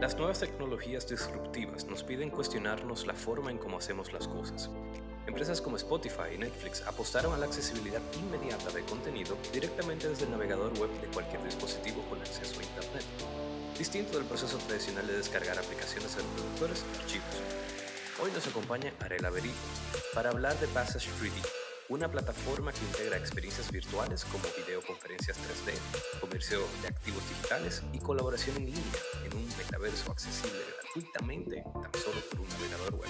Las nuevas tecnologías disruptivas nos piden cuestionarnos la forma en cómo hacemos las cosas. Empresas como Spotify y Netflix apostaron a la accesibilidad inmediata de contenido directamente desde el navegador web de cualquier dispositivo con acceso a Internet, distinto del proceso tradicional de descargar aplicaciones de reproductores y archivos. Hoy nos acompaña Arela Berito para hablar de Passage 3D, una plataforma que integra experiencias virtuales como videoconferencias 3D, comercio de activos digitales y colaboración en línea en un metaverso accesible gratuitamente tan solo por un navegador web.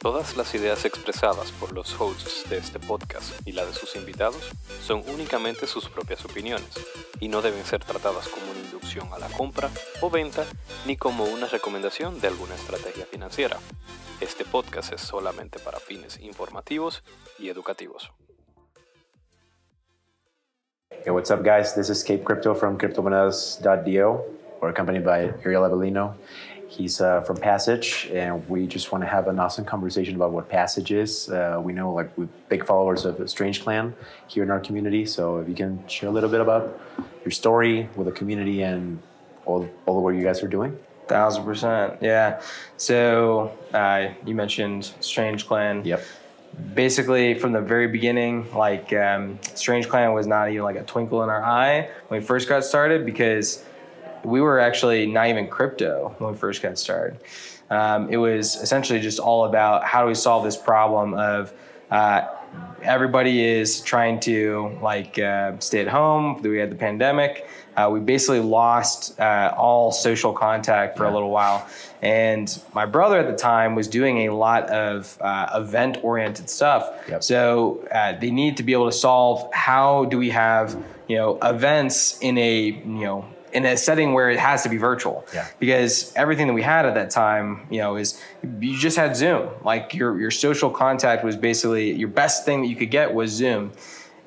Todas las ideas expresadas por los hosts de este podcast y la de sus invitados son únicamente sus propias opiniones y no deben ser tratadas como una inducción a la compra o venta ni como una recomendación de alguna estrategia financiera. Este podcast es solamente para fines informativos y educativos. Hey, what's up, guys? This is Cape Crypto from CryptoMonedas.do. We're accompanied by Ariel Avelino. He's uh, from Passage, and we just want to have an awesome conversation about what Passage is. Uh, we know, like, we're big followers of Strange Clan here in our community, so if you can share a little bit about your story with the community and all, all the work you guys are doing. Thousand percent, yeah. So uh, you mentioned Strange Clan. Yep. Basically, from the very beginning, like um, Strange Clan was not even like a twinkle in our eye when we first got started because we were actually not even crypto when we first got started. Um, it was essentially just all about how do we solve this problem of uh, everybody is trying to like uh, stay at home. We had the pandemic. Uh, we basically lost uh, all social contact for a little while. And my brother at the time was doing a lot of uh, event oriented stuff. Yep. So uh, they need to be able to solve how do we have you know events in a you know in a setting where it has to be virtual. Yeah. Because everything that we had at that time, you know, is you just had Zoom. Like your your social contact was basically your best thing that you could get was Zoom.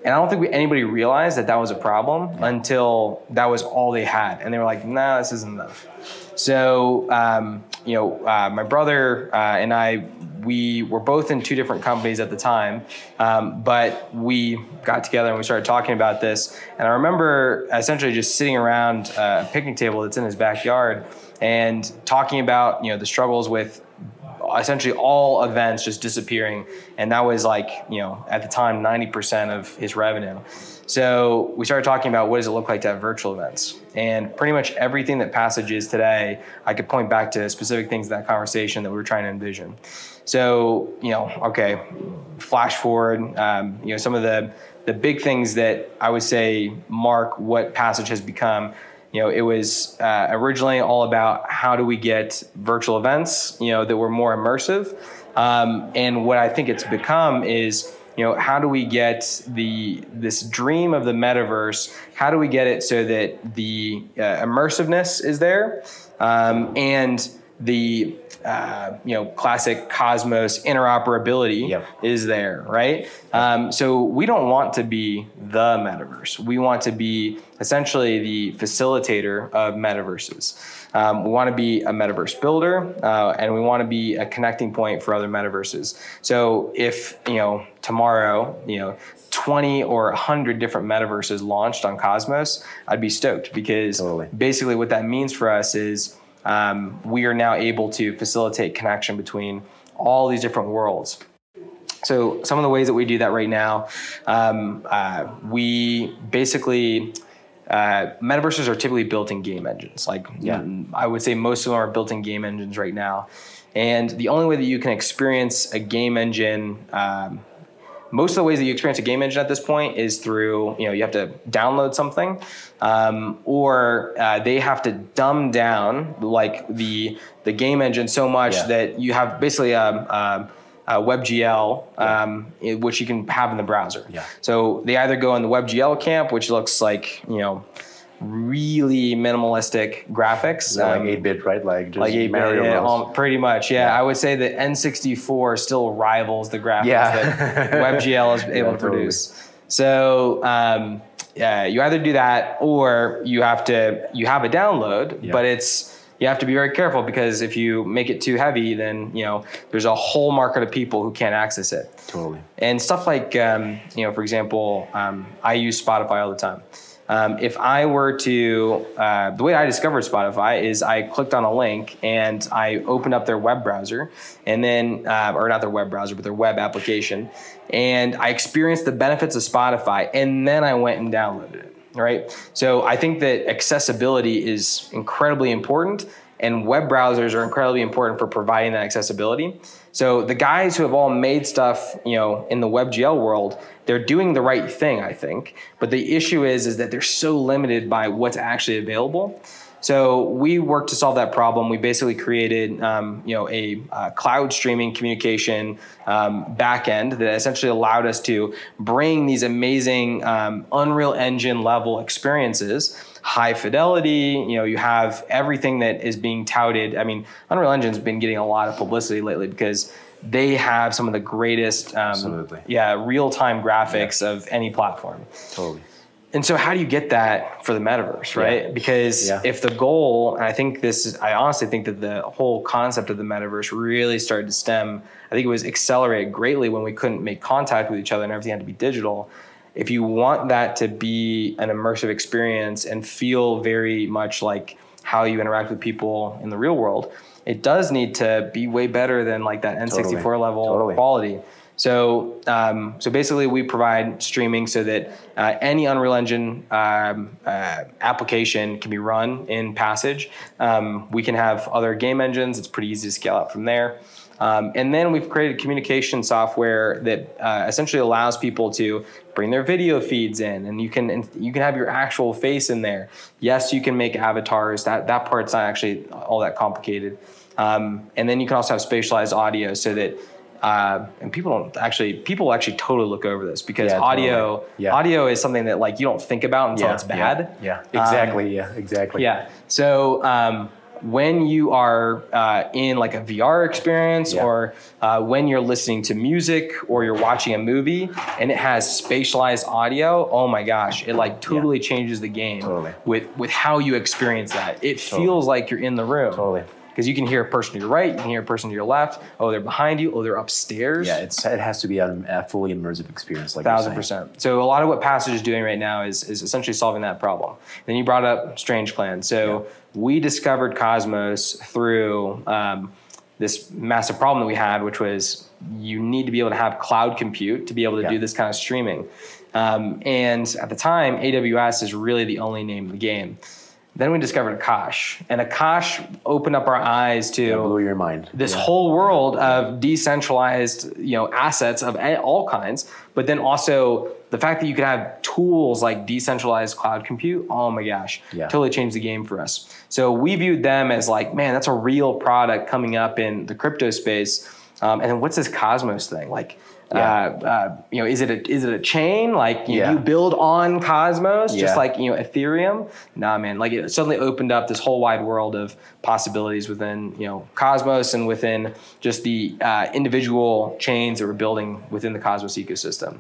And I don't think we, anybody realized that that was a problem until that was all they had, and they were like, "Nah, this isn't enough." So, um, you know, uh, my brother uh, and I, we were both in two different companies at the time, um, but we got together and we started talking about this. And I remember essentially just sitting around a picnic table that's in his backyard and talking about you know the struggles with essentially all events just disappearing. And that was like you know at the time 90% of his revenue. So we started talking about what does it look like to have virtual events. And pretty much everything that passage is today i could point back to specific things in that conversation that we were trying to envision. So you know okay flash forward um, you know some of the the big things that i would say mark what passage has become you know, it was uh, originally all about how do we get virtual events, you know, that were more immersive. Um, and what I think it's become is, you know, how do we get the this dream of the metaverse? How do we get it so that the uh, immersiveness is there, um, and the uh, you know classic Cosmos interoperability Yep. is there, right? Um, so we don't want to be the metaverse. We want to be essentially the facilitator of metaverses. Um, we want to be a metaverse builder, uh, and we want to be a connecting point for other metaverses. So if you know tomorrow, you know. 20 or 100 different metaverses launched on Cosmos, I'd be stoked because Totally. basically what that means for us is um, we are now able to facilitate connection between all these different worlds. So some of the ways that we do that right now, um, uh, we basically uh, metaverses are typically built in game engines. Like Yeah. I would say most of them are built in game engines right now, and the only way that you can experience a game engine. Um, most of the ways that you experience a game engine at this point is through you know you have to download something um, or uh, they have to dumb down like the the game engine so much Yeah. that you have basically a, a, a WebGL um, i- which you can have in the browser Yeah. so they either go in the WebGL camp which looks like you know really minimalistic graphics like um, 8 bit, right? Like just like eight Mario yeah, um, pretty much. Yeah. Yeah. I would say that N64 still rivals the graphics Yeah. that WebGL is able Yeah, to totally. produce. So um, yeah, you either do that or you have to you have a download, Yeah. but it's you have to be very careful because if you make it too heavy, then you know there's a whole market of people who can't access it Totally. and stuff like um, you know for example um, i use spotify all the time Um, if I were to, uh, the way I discovered Spotify is I clicked on a link and I opened up their web browser, and then, uh, or not their web browser, but their web application, and I experienced the benefits of Spotify, and then I went and downloaded it. Right. So I think that accessibility is incredibly important and web browsers are incredibly important for providing that accessibility. So the guys who have all made stuff, you know, in the WebGL world, they're doing the right thing, I think. But the issue is, is that they're so limited by what's actually available. So we worked to solve that problem. We basically created, um, you know, a uh, cloud streaming communication um, backend that essentially allowed us to bring these amazing um, Unreal Engine level experiences high fidelity. You know, you have everything that is being touted. I mean, Unreal Engine's been getting a lot of publicity lately because they have some of the greatest, um, Absolutely. yeah, real time graphics yeah. of any platform. Totally. And so, how do you get that for the metaverse, right? Yeah. Because Yeah. if the goal, and I think this is, I honestly think that the whole concept of the metaverse really started to stem. I think it was accelerated greatly when we couldn't make contact with each other and everything had to be digital if you want that to be an immersive experience and feel very much like how you interact with people in the real world, it does need to be way better than like that N64 Totally. level Totally. quality. So, um, so basically, we provide streaming so that uh, any Unreal Engine um, uh, application can be run in Passage. Um, we can have other game engines. It's pretty easy to scale out from there. Um, and then we've created communication software that uh, essentially allows people to bring their video feeds in, and you can and you can have your actual face in there. Yes, you can make avatars. That that part's not actually all that complicated. Um, and then you can also have spatialized audio so that. Uh, and people don't actually people actually totally look over this because Yeah, audio totally. Yeah. audio is something that like you don't think about until it's bad. Yeah, yeah. exactly. yeah, exactly. Yeah. So um, when you are uh, in like a VR experience Yeah. or uh, when you're listening to music or you're watching a movie and it has spatialized audio, oh my gosh, it like totally changes the game Totally. with with how you experience that. It feels like you're in the room. Totally. Because you can hear a person to your right, you can hear a person to your left. Oh, they're behind you. Oh, they're upstairs. Yeah, it's it has to be a, a fully immersive experience, like thousand percent. So a lot of what Passage is doing right now is is essentially solving that problem. Then you brought up Strange Clan. So we discovered Cosmos through um, this massive problem that we had, which was you need to be able to have cloud compute to be able to Yeah. do this kind of streaming. Um, and at the time, AWS is really the only name in the game. Then we discovered Akash, and Akash opened up our eyes to It blew your mind. this Yeah. whole world of decentralized you know assets of all kinds but then also the fact that you could have tools like decentralized cloud compute oh my gosh Yeah. totally changed the game for us so we viewed them as like man that's a real product coming up in the crypto space um, and then what's this cosmos thing like Yeah. uh, uh, you know, is it a is it a chain? Like you, Yeah. you build on Cosmos, just Yeah. like you know Ethereum? Nah, man. Like it suddenly opened up this whole wide world of possibilities within you know Cosmos and within just the uh, individual chains that we're building within the Cosmos ecosystem.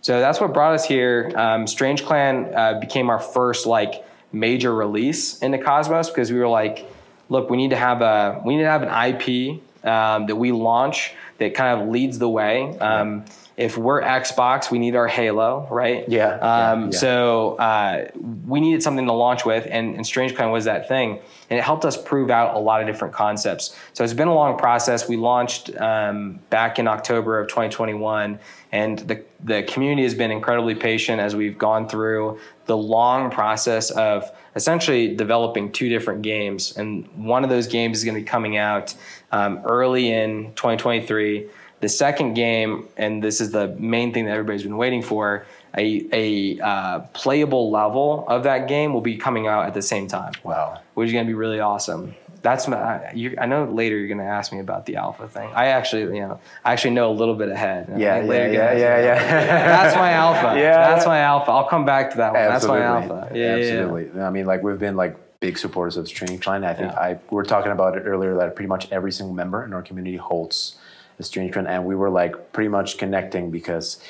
So that's what brought us here. Um, Strange Clan uh, became our first like major release into Cosmos because we were like, look, we need to have a we need to have an IP um, that we launch that kind of leads the way. Um, if we're Xbox, we need our Halo, right? Yeah, yeah, Um, yeah. So uh, we needed something to launch with, and, and Strange Clan was that thing, and it helped us prove out a lot of different concepts. So it's been a long process. We launched um, back in October of 2021, and the the community has been incredibly patient as we've gone through the long process of essentially developing two different games, and one of those games is going to be coming out um, early in 2023. The second game, and this is the main thing that everybody's been waiting for, a, a uh, playable level of that game will be coming out at the same time, Wow. which is going to be really awesome. That's my, I, you, I know later you're going to ask me about the alpha thing. I actually, you know, I actually know a little bit ahead. Yeah, yeah, later yeah, yeah, yeah. That's my alpha. Yeah. That's my alpha. I'll come back to that one. Absolutely. That's my alpha. Yeah, yeah, yeah. Absolutely. I mean, like we've been like big supporters of Strange Clan. I think Yeah. I we were talking about it earlier that pretty much every single member in our community holds a Strange Clan, and we were like pretty much connecting because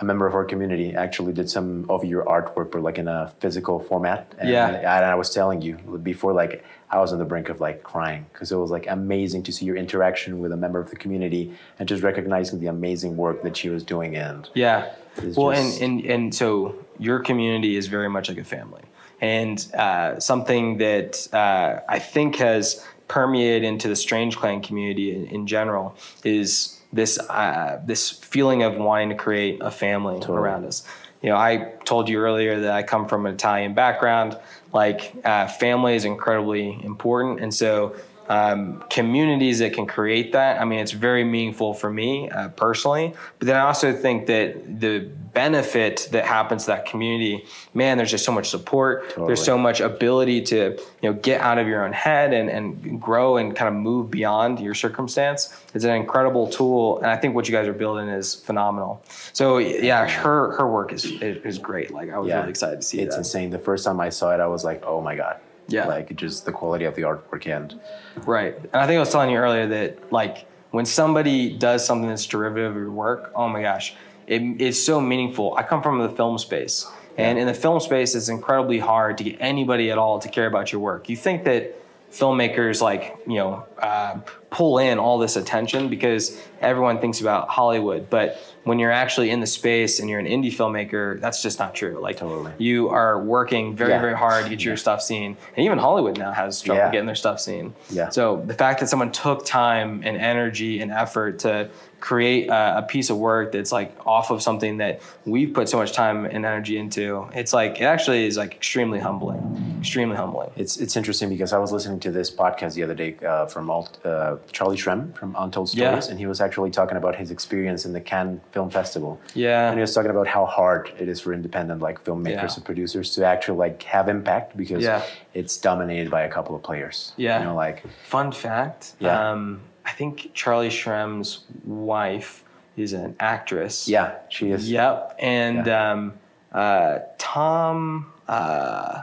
a member of our community actually did some of your artwork, but like in a physical format. And, Yeah. and I was telling you before, like I was on the brink of like crying because it was like amazing to see your interaction with a member of the community and just recognizing the amazing work that she was doing. And Yeah. Well, just and, and and so your community is very much like a family, and uh, something that uh, I think has permeated into the Strange Clan community in, in general is this uh, this feeling of wanting to create a family around us. You know, I told you earlier that I come from an Italian background. Like, uh, family is incredibly important, and so um, communities that can create that. I mean, it's very meaningful for me uh, personally. But then I also think that the benefit that happens to that community, man, there's just so much support. There's so much ability to you know get out of your own head and and grow and kind of move beyond your circumstance. It's an incredible tool, and I think what you guys are building is phenomenal. So yeah, her her work is is great. Like I was Yeah. really excited to see it. it's that. insane. The first time I saw it, I was like, oh my god. Yeah. Like just the quality of the artwork and Right. And I think I was telling you earlier that like when somebody does something that's derivative of your work, oh my gosh, it, it's so meaningful. I come from the film space. And in the film space, it's incredibly hard to get anybody at all to care about your work. You think that filmmakers like you know uh, pull in all this attention because everyone thinks about Hollywood, but when you're actually in the space and you're an indie filmmaker, that's just not true. Like Totally. you are working very Yeah. very hard to get your stuff seen, and even Hollywood now has trouble Yeah. getting their stuff seen. Yeah. So the fact that someone took time and energy and effort to create a, a piece of work that's like off of something that we've put so much time and energy into, it's like it actually is like extremely humbling, extremely humbling. It's it's interesting because I was listening to this podcast the other day uh, from Alt, uh, Charlie Shrem from Untold Yeah. Stories, and he was actually talking about his experience in the Cannes Film Festival. Yeah. and he was talking about how hard it is for independent like filmmakers Yeah. and producers to actually like have impact because Yeah. it's dominated by a couple of players. Yeah. you know, like Fun fact. Yeah. Um, I think Charlie Shrem's wife is an actress. yeah, she is. Yep. And um, uh, Tom, uh,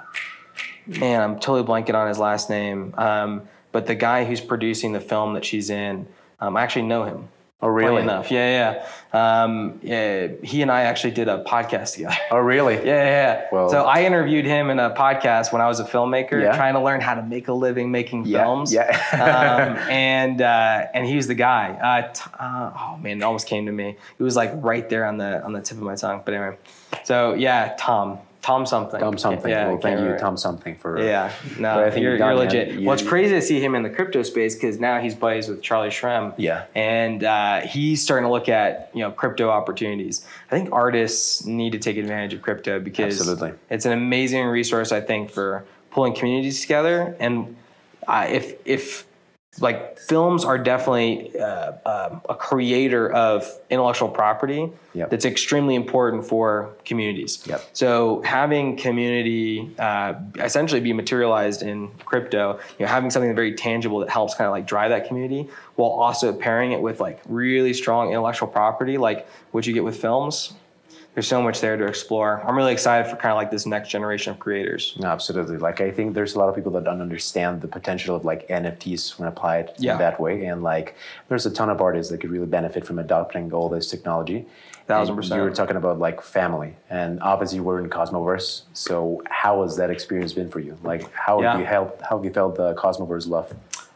man, I'm totally blanking on his last name. Um, but the guy who's producing the film that she's in, um, I actually know him. Oh, really? enough. Yeah, yeah. Um, yeah. He and I actually did a podcast together. Oh, really? Yeah, yeah, yeah. Well- so I interviewed him in a podcast when I was a filmmaker, Yeah. trying to learn how to make a living making Yeah, films. yeah. um, and uh, and he was the guy. Uh, t- uh, oh man, it almost came to me. It was like right there on the on the tip of my tongue. But anyway, so yeah, Tom, Tom something. Tom something. Yeah, well, thank you. Tom something for. Yeah, no, I think you're, done you're legit. You- well, it's crazy to see him in the crypto space because now he's buddies with Charlie Shrem. Yeah. and uh, he's starting to look at you know crypto opportunities. I think artists need to take advantage of crypto because Absolutely. it's an amazing resource. I think for pulling communities together, and uh, if if like films are definitely uh, um, a creator of intellectual property Yep. that's extremely important for communities. Yep. So having community uh, essentially be materialized in crypto, you know, having something very tangible that helps kind of like drive that community, while also pairing it with like really strong intellectual property, like what you get with films. There's so much there to explore. I'm really excited for kind of like this next generation of creators. No, absolutely. Like I think there's a lot of people that don't understand the potential of like NFTs when applied Yeah. in that way, and like there's a ton of artists that could really benefit from adopting all this technology. Thousand And percent. You were talking about like family, and obviously we're in Cosmoverse. So how has that experience been for you? Like how Yeah. have you helped? How have you felt the Cosmoverse love?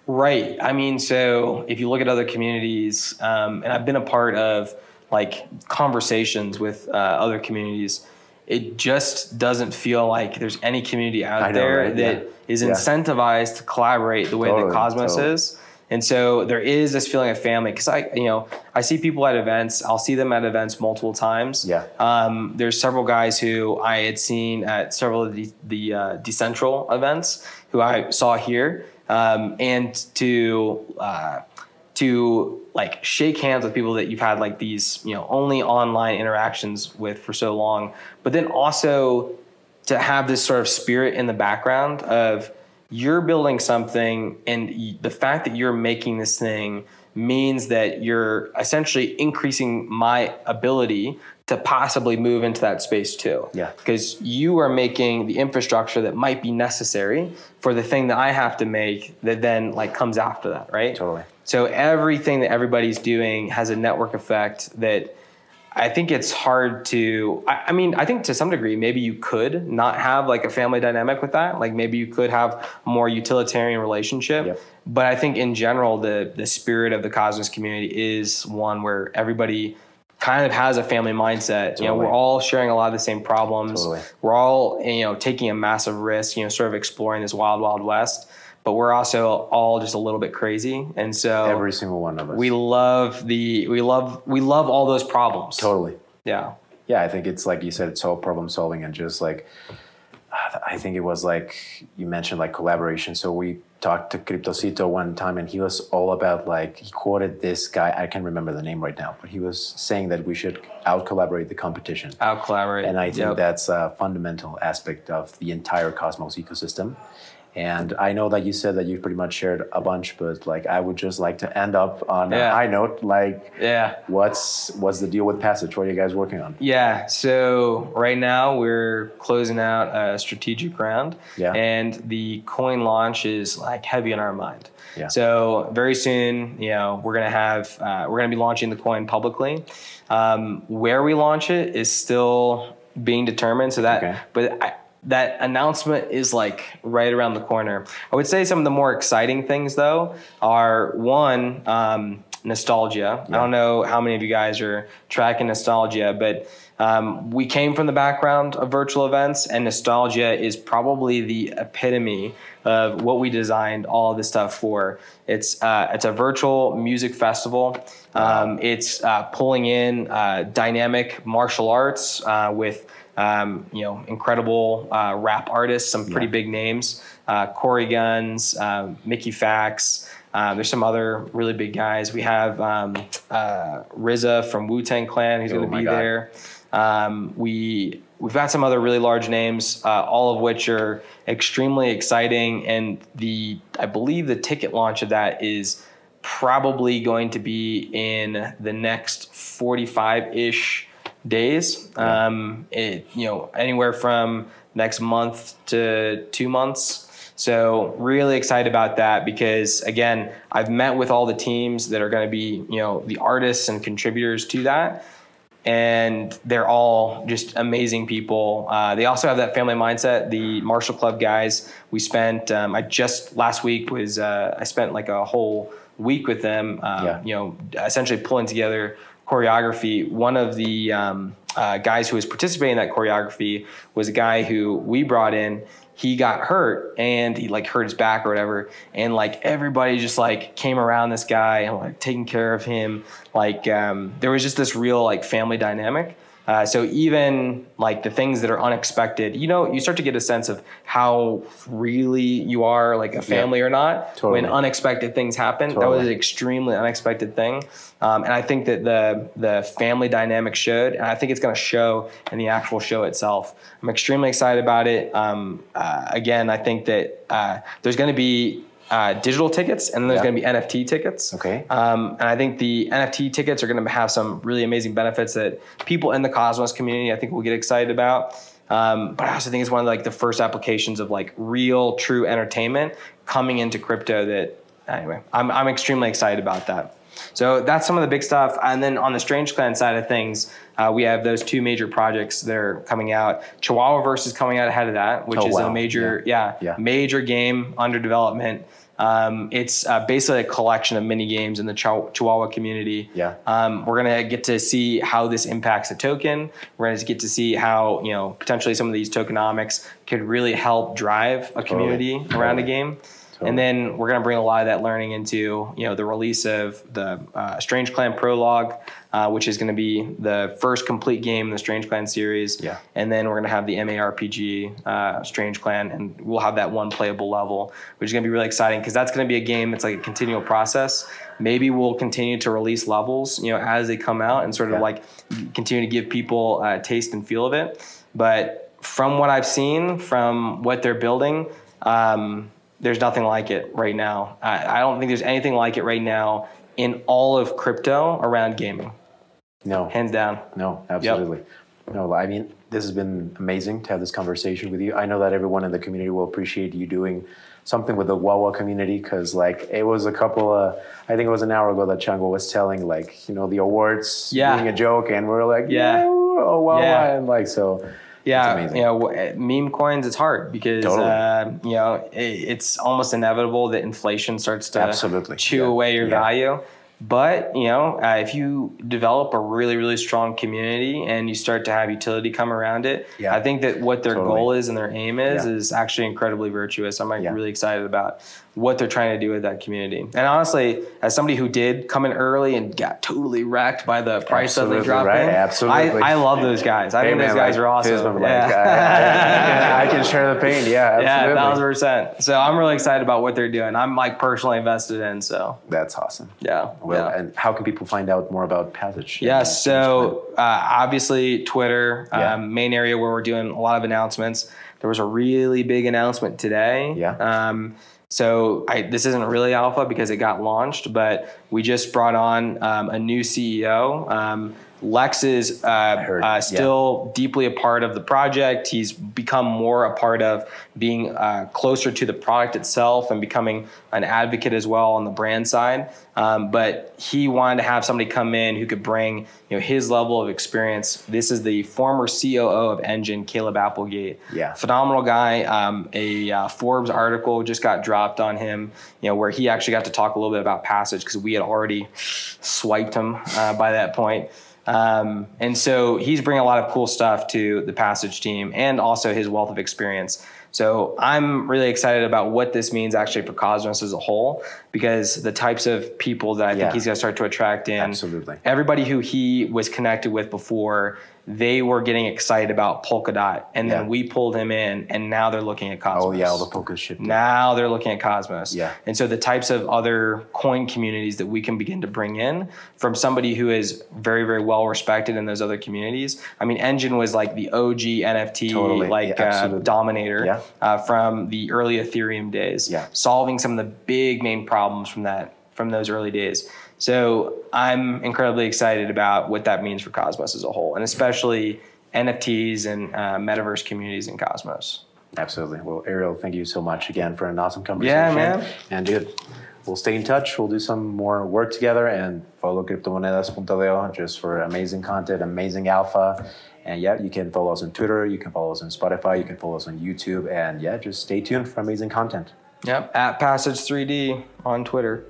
Right. I mean, so if you look at other communities, um, and I've been a part of like conversations with uh, other communities, it just doesn't feel like there's any community out know, there right? that Yeah. is Yeah. incentivized to collaborate the way Totally, that Cosmos totally. is. And so there is this feeling of family because I, you know, I see people at events. I'll see them at events multiple times. Yeah. Um, there's several guys who I had seen at several of the, the uh, decentral events who I saw here, um, and to uh, to like shake hands with people that you've had like these you know only online interactions with for so long, but then also to have this sort of spirit in the background of you're building something and the fact that you're making this thing means that you're essentially increasing my ability to possibly move into that space too. Yeah. Because you are making the infrastructure that might be necessary for the thing that I have to make that then like comes after that, right? Totally. So everything that everybody's doing has a network effect that I think it's hard to. I, I mean, I think to some degree, maybe you could not have like a family dynamic with that. Like maybe you could have more utilitarian relationship. Yep. But I think in general, the the spirit of the Cosmos community is one where everybody kind of has a family mindset. You know, we're all sharing a lot of the same problems. Totally. We're all you know taking a massive risk. You know, sort of exploring this wild, wild west. But we're also all just a little bit crazy, and so Every single one of us. we love the we love we love all those problems. totally. Yeah. yeah, I think it's like you said, it's all problem solving and just like I think it was like you mentioned like collaboration. So we talked to Cryptocito one time and he was all about like he quoted this guy, I can't remember the name right now, but he was saying that we should out collaborate the competition. Out collaborate. And I think Yep. that's a fundamental aspect of the entire Cosmos ecosystem. And I know that you said that you've pretty much shared a bunch, but like I would just like to end up on Yeah. a high note. Like, Yeah. what's what's the deal with Passage? What are you guys working on? Yeah. So right now we're closing out a strategic round. Yeah. And the coin launch is like heavy on our mind. Yeah. So very soon, you know, we're gonna have uh, we're gonna be launching the coin publicly. Um, where we launch it is still being determined. So that, Okay. but I, that announcement is like right around the corner. I would say some of the more exciting things though are one. Um, nostalgia. I don't know how many of you guys are tracking nostalgia, but um, we came from the background of virtual events, and nostalgia is probably the epitome of what we designed all this stuff for. It's uh, it's a virtual music festival. Um, it's uh, pulling in uh, dynamic martial arts uh, with um, you know incredible uh, rap artists, some pretty Yeah. big names, uh, Corey Gunz, uh, Mickey Factz. Um, there's some other really big guys. We have um, uh, RZA from Wu Tang Clan who's Oh going to be God. there. Um, we we've got some other really large names, uh, all of which are extremely exciting. And the I believe the ticket launch of that is probably going to be in the next 45 ish days. Um, it you know anywhere from next month to two months. So really excited about that because again, I've met with all the teams that are going to be you know the artists and contributors to that and they're all just amazing people. Uh, they also have that family mindset. The Martial Club guys, we spent. Um, I just last week was. Uh, I spent like a whole week with them. Um, Yeah. You know, essentially pulling together choreography. One of the um, uh, guys who was participating in that choreography was a guy who we brought in. He got hurt and he like hurt his back or whatever, and like everybody just like came around this guy and like taking care of him. Like um, there was just this real like family dynamic. Uh, so even like the things that are unexpected, you know, you start to get a sense of how really you are like a family or not Totally. when unexpected things happen. That was an extremely unexpected thing, um, and I think that the the family dynamic showed, and I think it's going to show in the actual show itself. I'm extremely excited about it. Um, uh, again, I think that uh, there's going to be uh, digital tickets, and then there's Yeah. going to be NFT tickets. Okay. Um, and I think the NFT tickets are going to have some really amazing benefits that people in the Cosmos community, I think, will get excited about. Um, but I also think it's one of like the first applications of like real, true entertainment coming into crypto. That anyway, I'm I'm extremely excited about that. So that's some of the big stuff. And then on the Strange Clan side of things, uh, we have those two major projects that are coming out. Chihuahua Verse is coming out ahead of that, which Oh, is wow. a major, yeah, Yeah. major game under development. Um, it's uh, basically a collection of mini games in the Chihuahua community. Yeah. Um, we're gonna get to see how this impacts the token. We're gonna get to see how you know potentially some of these tokenomics could really help drive a community around a Totally. And then we're going to bring a lot of that learning into you know the release of the uh, Strange Clan Prologue, uh, which is going to be the first complete game in the Strange Clan series. Yeah. And then we're going to have the MARPG uh, Strange Clan, and we'll have that one playable level, which is going to be really exciting because that's going to be a game. It's like a continual process. Maybe we'll continue to release levels, you know, as they come out, and sort of Yeah. like continue to give people a taste and feel of it. But from what I've seen, from what they're building. Um, there's nothing like it right now. I, I don't think there's anything like it right now in all of crypto around gaming, No. hands down. No, absolutely. No, I mean, this has been amazing to have this conversation with you. I know that everyone in the community will appreciate you doing something with the Huahua community because, like, it was a couple of, I think it was an hour ago that Chango was telling, like, you know, the awards Yeah. being a joke, and we're like, Yeah. yeah, oh, Huahua. Yeah. And, like, so, Yeah, you know, meme coins. It's hard because Totally. uh, you know it, it's almost inevitable that inflation starts to Absolutely. chew Yeah. away your Yeah. value. But you know, uh, if you develop a really, really strong community and you start to have utility come around it, Yeah. I think that what their Totally. goal is and their aim is Yeah. is actually incredibly virtuous. I'm like really excited about what they're trying to do with that community. And honestly, as somebody who did come in early and got totally wrecked by the price that Absolutely they dropped right. in, Absolutely. I, I love those guys. I Hey, think those guys like, are awesome. Fisman, like, Yeah. I, can share the pain. Yeah, Yeah, absolutely. thousand percent. So I'm really excited about what they're doing. I'm like personally invested in. So That's awesome. yeah. Well, yeah. and how can people find out more about Passage? Yeah, so uh, obviously Twitter, Yeah. um, main area where we're doing a lot of announcements. There was a really big announcement today. Yeah. Um, so I, this isn't really alpha because it got launched, but we just brought on um, a new CEO. Um, Lex is uh, uh, yeah. still deeply a part of the project. He's become more a part of being uh, closer to the product itself and becoming an advocate as well on the brand side. Um, but he wanted to have somebody come in who could bring you know his level of experience. This is the former COO of Enjin, Caleb Applegate. Yeah. phenomenal guy. Um, a uh, Forbes article just got dropped on him. You know where he actually got to talk a little bit about Passage because we had already swiped him uh, by that point. Um, and so he's bringing a lot of cool stuff to the Passage team and also his wealth of experience. So I'm really excited about what this means actually for Cosmos as a whole, because the types of people that I Yeah. think he's going to start to attract in. Absolutely. Everybody who he was connected with before, they were getting excited about Polkadot, and Yeah. then we pulled him in, and now they're looking at Cosmos. Oh yeah, all the focus shifted. Now they're looking at Cosmos. Yeah. And so the types of other coin communities that we can begin to bring in from somebody who is very, very well respected in those other communities. I mean, Enjin was like the OG NFT Totally. like Yeah, uh, dominator Yeah. uh, from the early Ethereum days. Yeah. Solving some of the big main problems from that from those early days. So I'm incredibly excited about what that means for Cosmos as a whole, and especially NFTs and uh, metaverse communities in Cosmos. Absolutely. Well, Ariel, thank you so much again for an awesome conversation. Yeah, man. And dude, we'll stay in touch. We'll do some more work together and follow cryptomonedas.deo just for amazing content, amazing alpha. And yeah, you can follow us on Twitter, you can follow us on Spotify, you can follow us on YouTube, and yeah, just stay tuned for amazing content. Yep, at Passage 3D on Twitter.